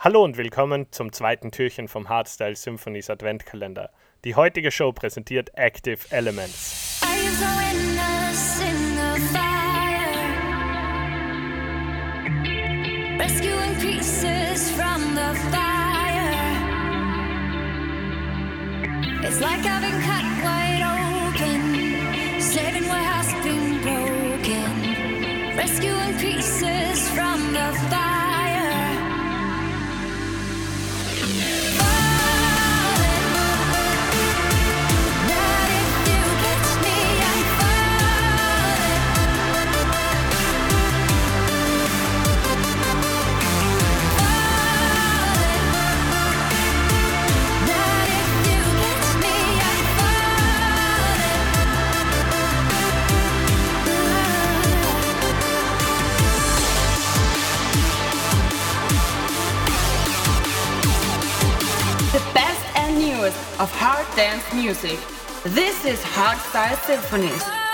Hallo und willkommen zum zweiten Türchen vom Hardstyle Symphonies Adventkalender. Die heutige Show präsentiert Active Elements. Rescuing pieces from the fire. of hard dance music. This is Hardstyle Symphonies.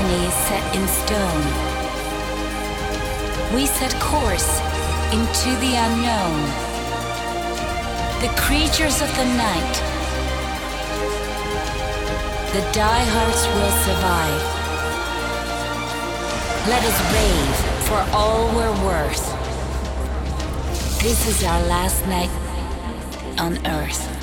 destiny is set in stone. We set course into the unknown. The creatures of the night. The diehards will survive. Let us rave for all we're worth. This is our last night on earth.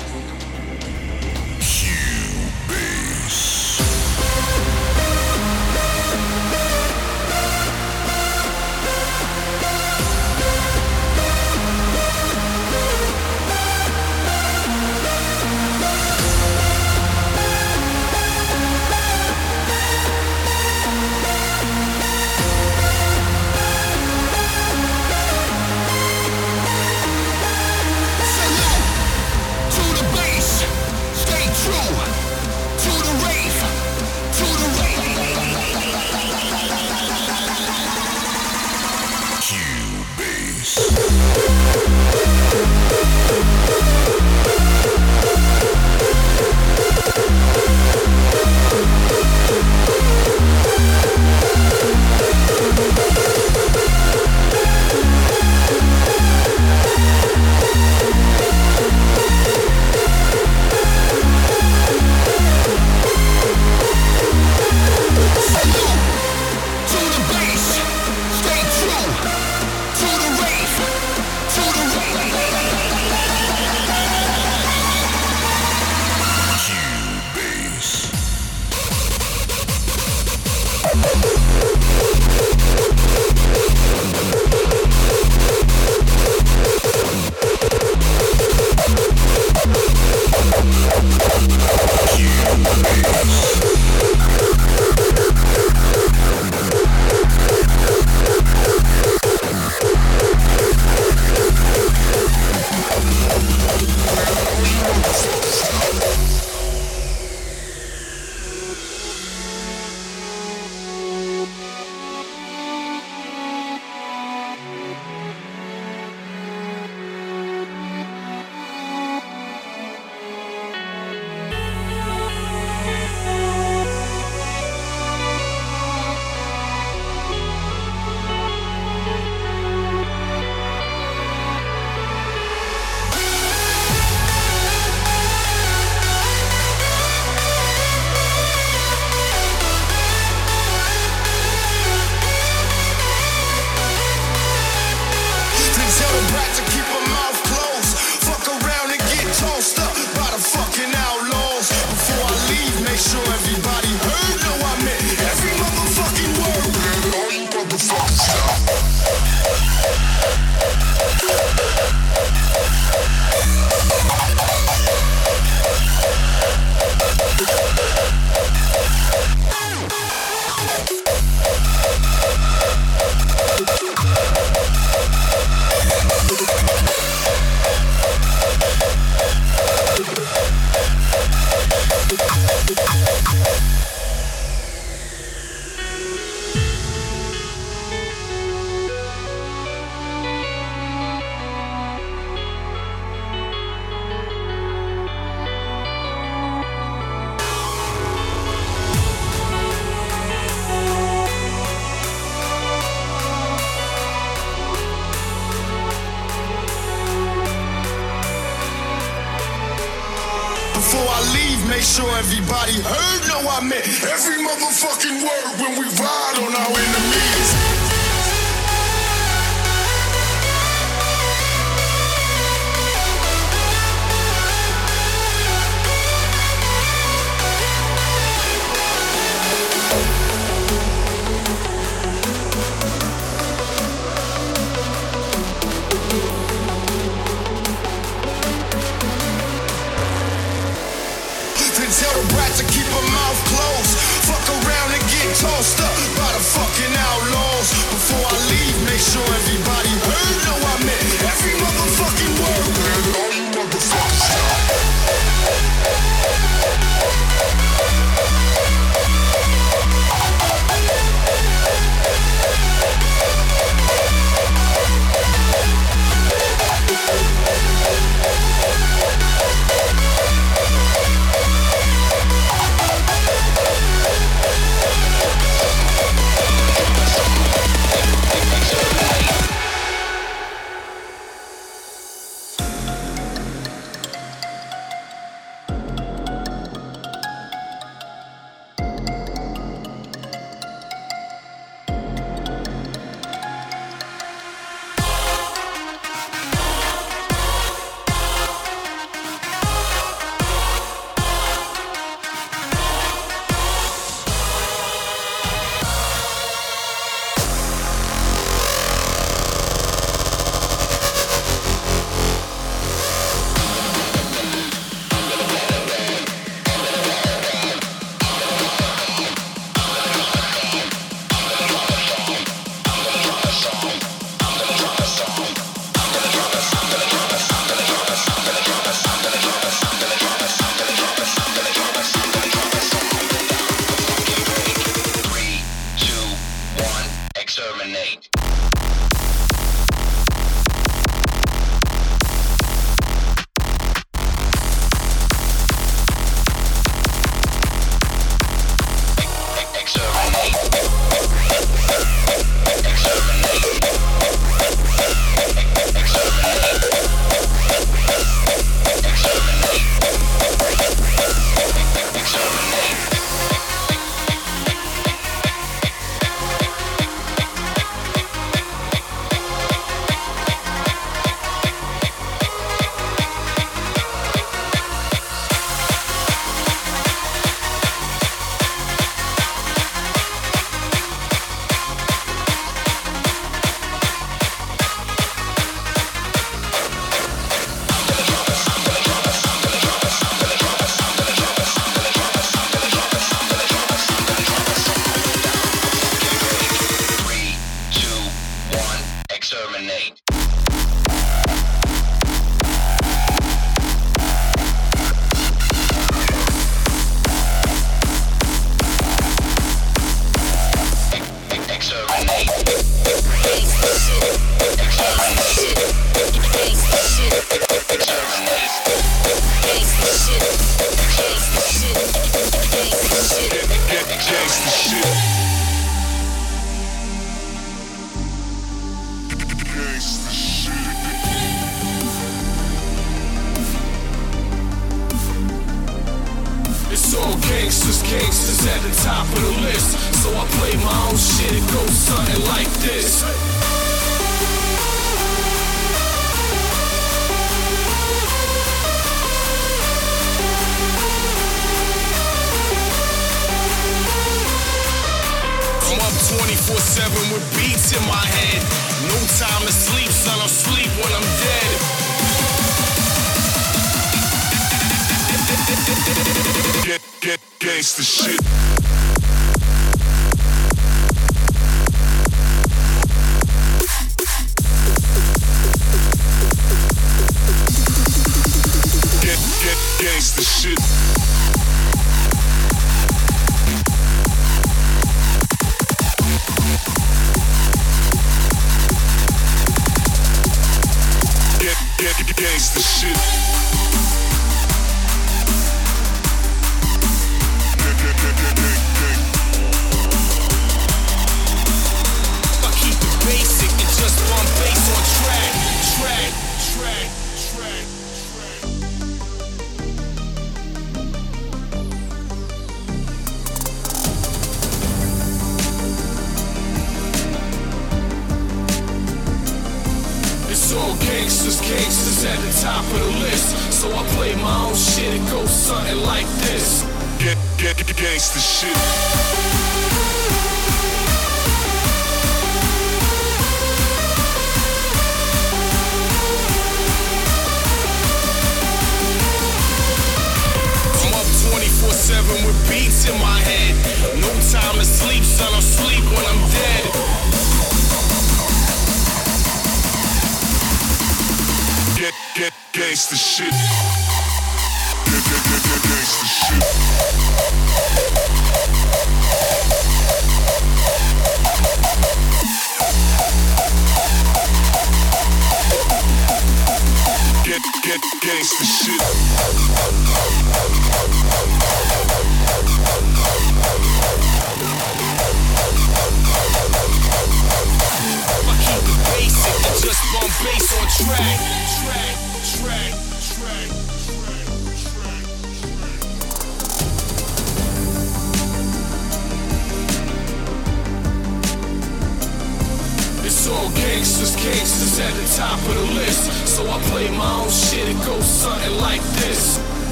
Every motherfucking word when we ride Terminate. in my head. No time to sleep, son. I'll sleep when I'm dead. Get, get, gangsta shit.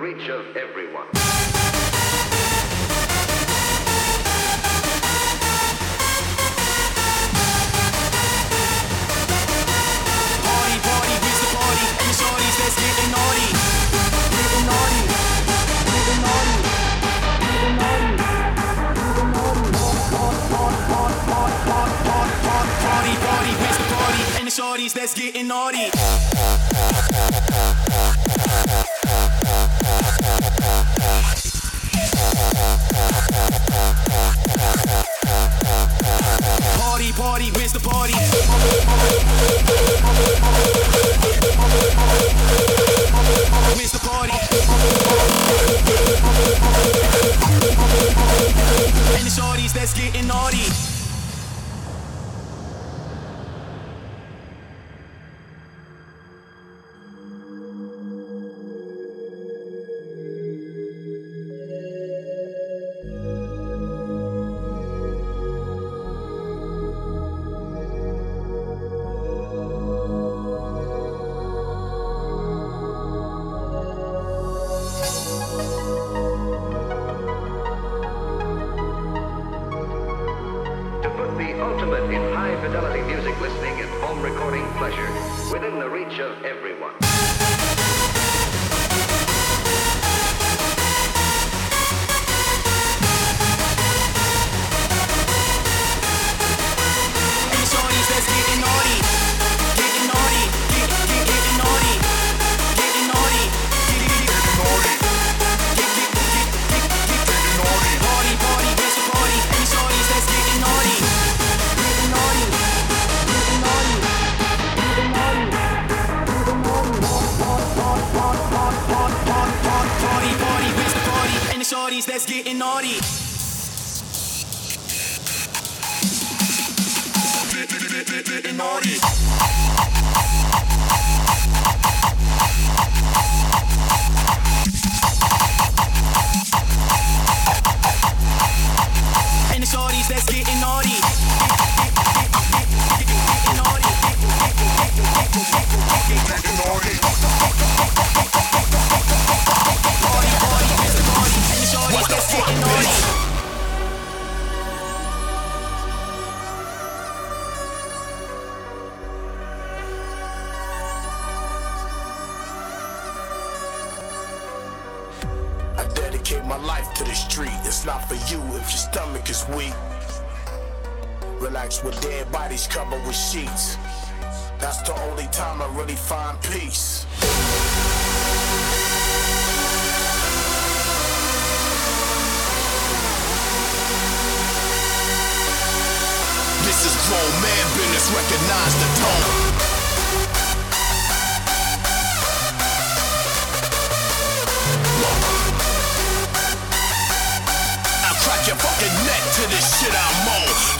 Reach of covered with sheets. That's the only time I really find peace. This is grown man business, recognize the tone. I'll crack your fucking neck to this shit I'm on.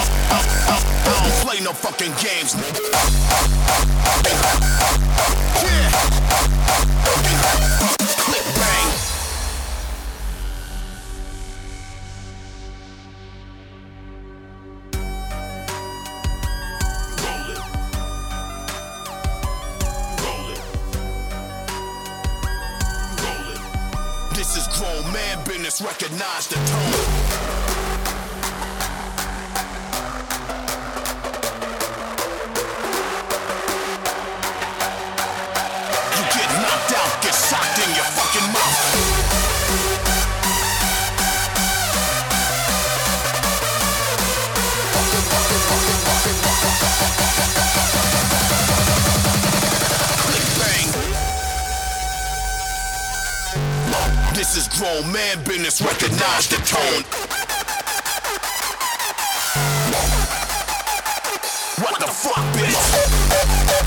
I, don't play no fucking games. Yeah. Bang. This is grown man business, recognize the tone. This is grown man business, recognize the tone. What the fuck, bitch?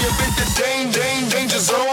You've been the danger zone.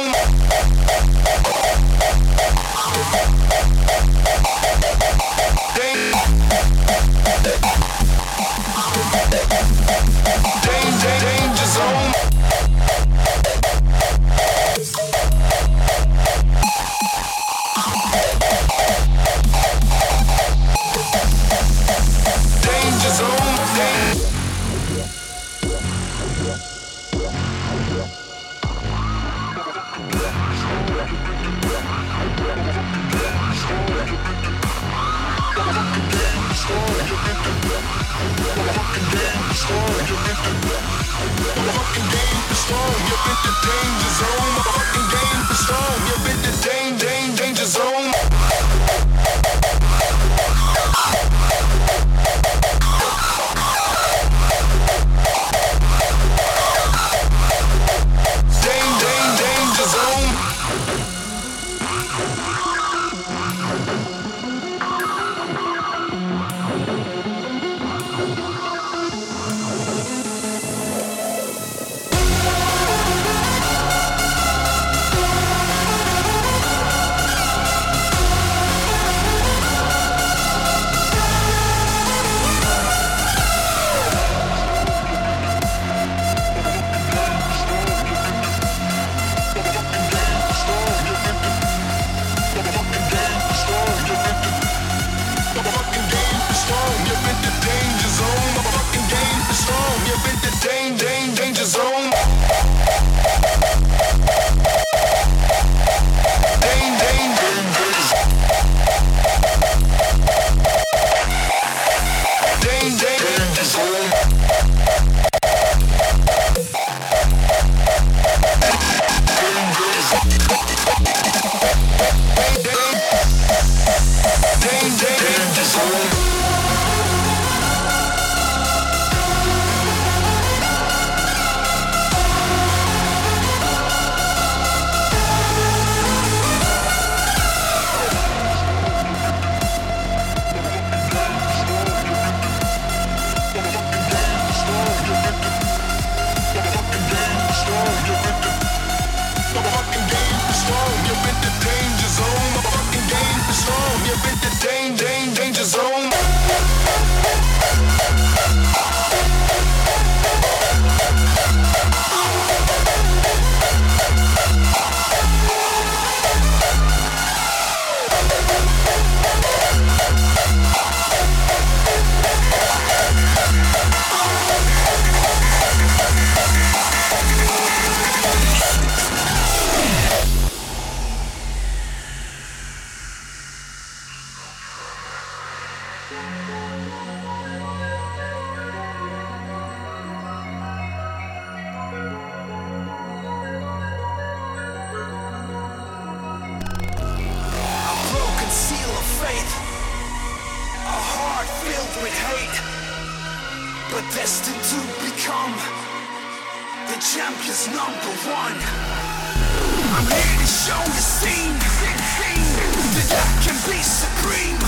Here to show the scene that I can be supreme.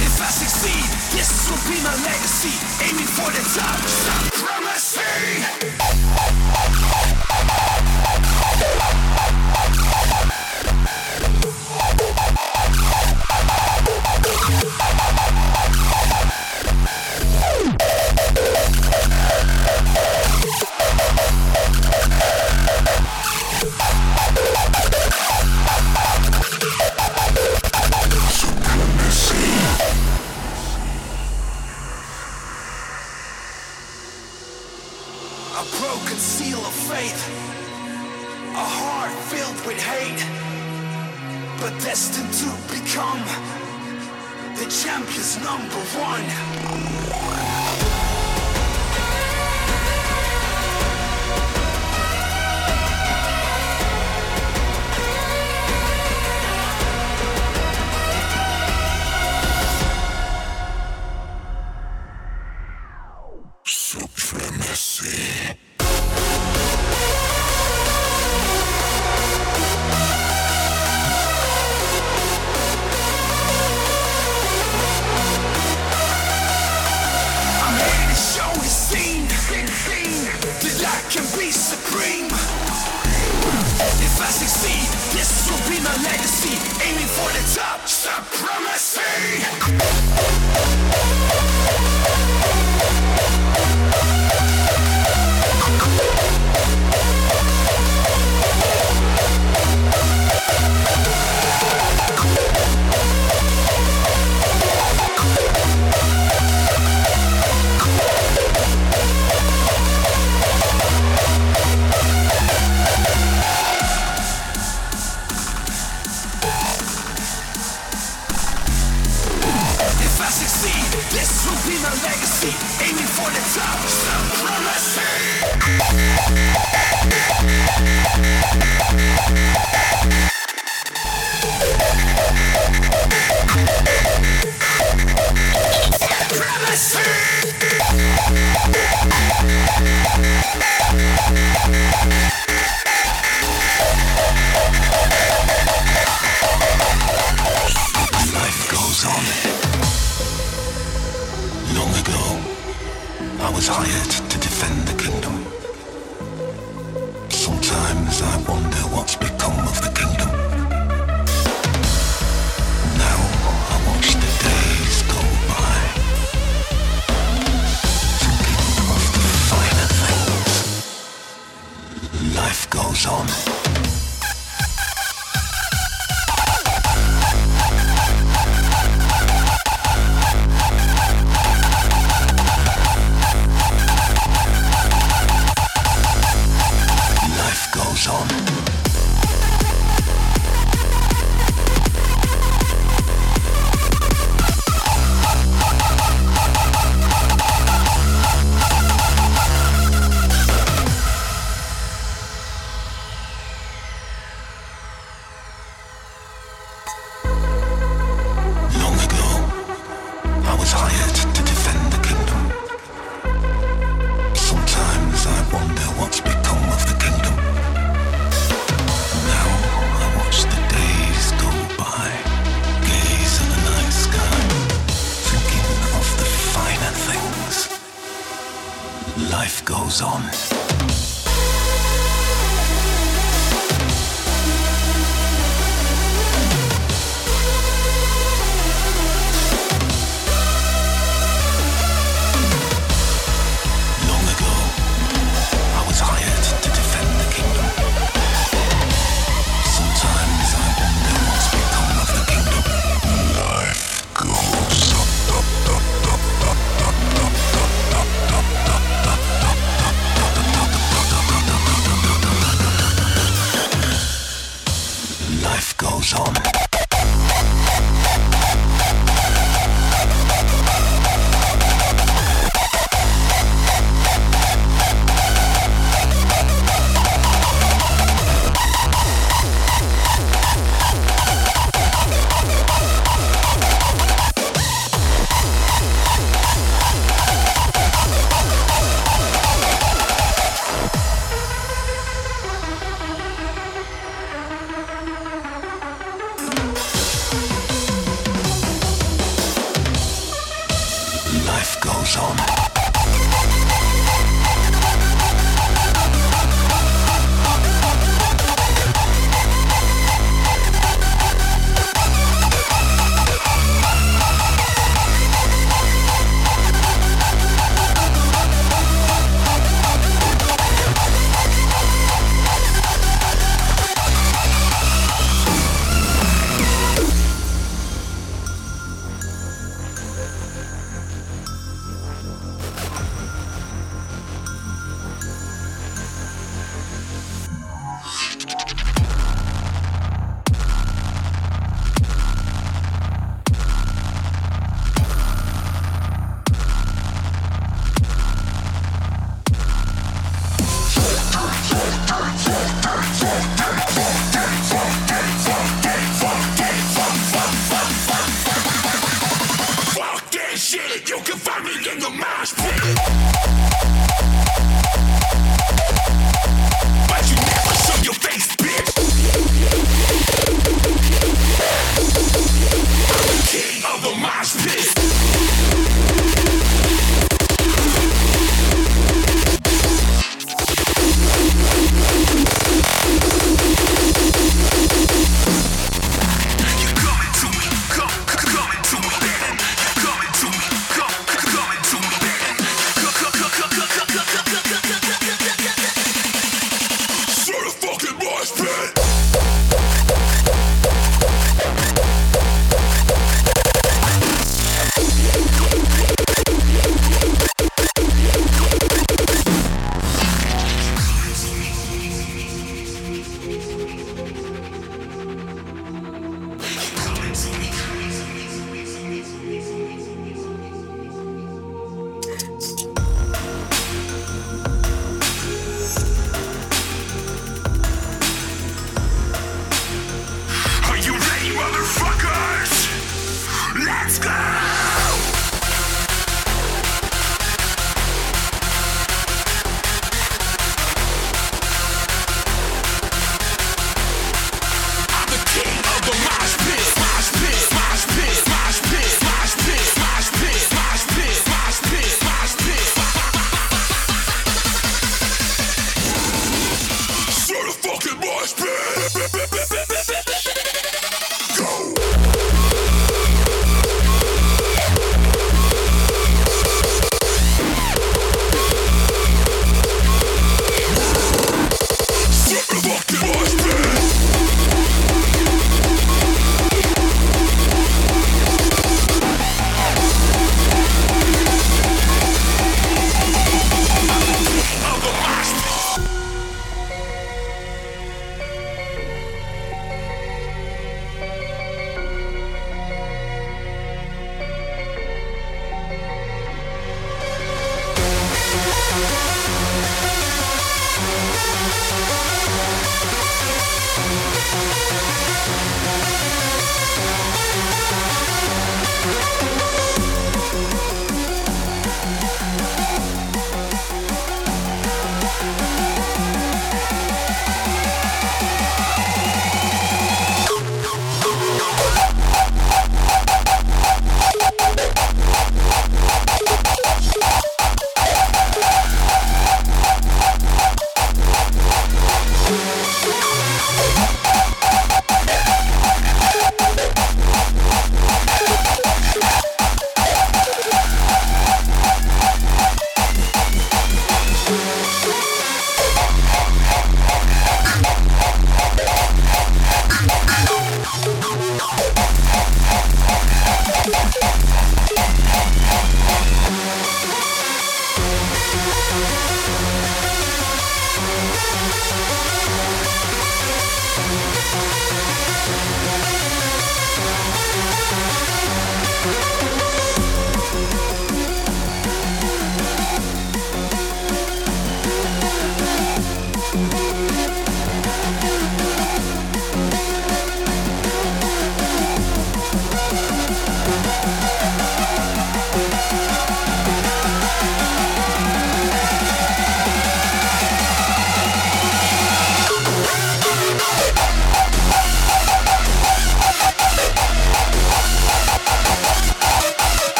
If I succeed, this will be my legacy. Aiming for the top, goes on.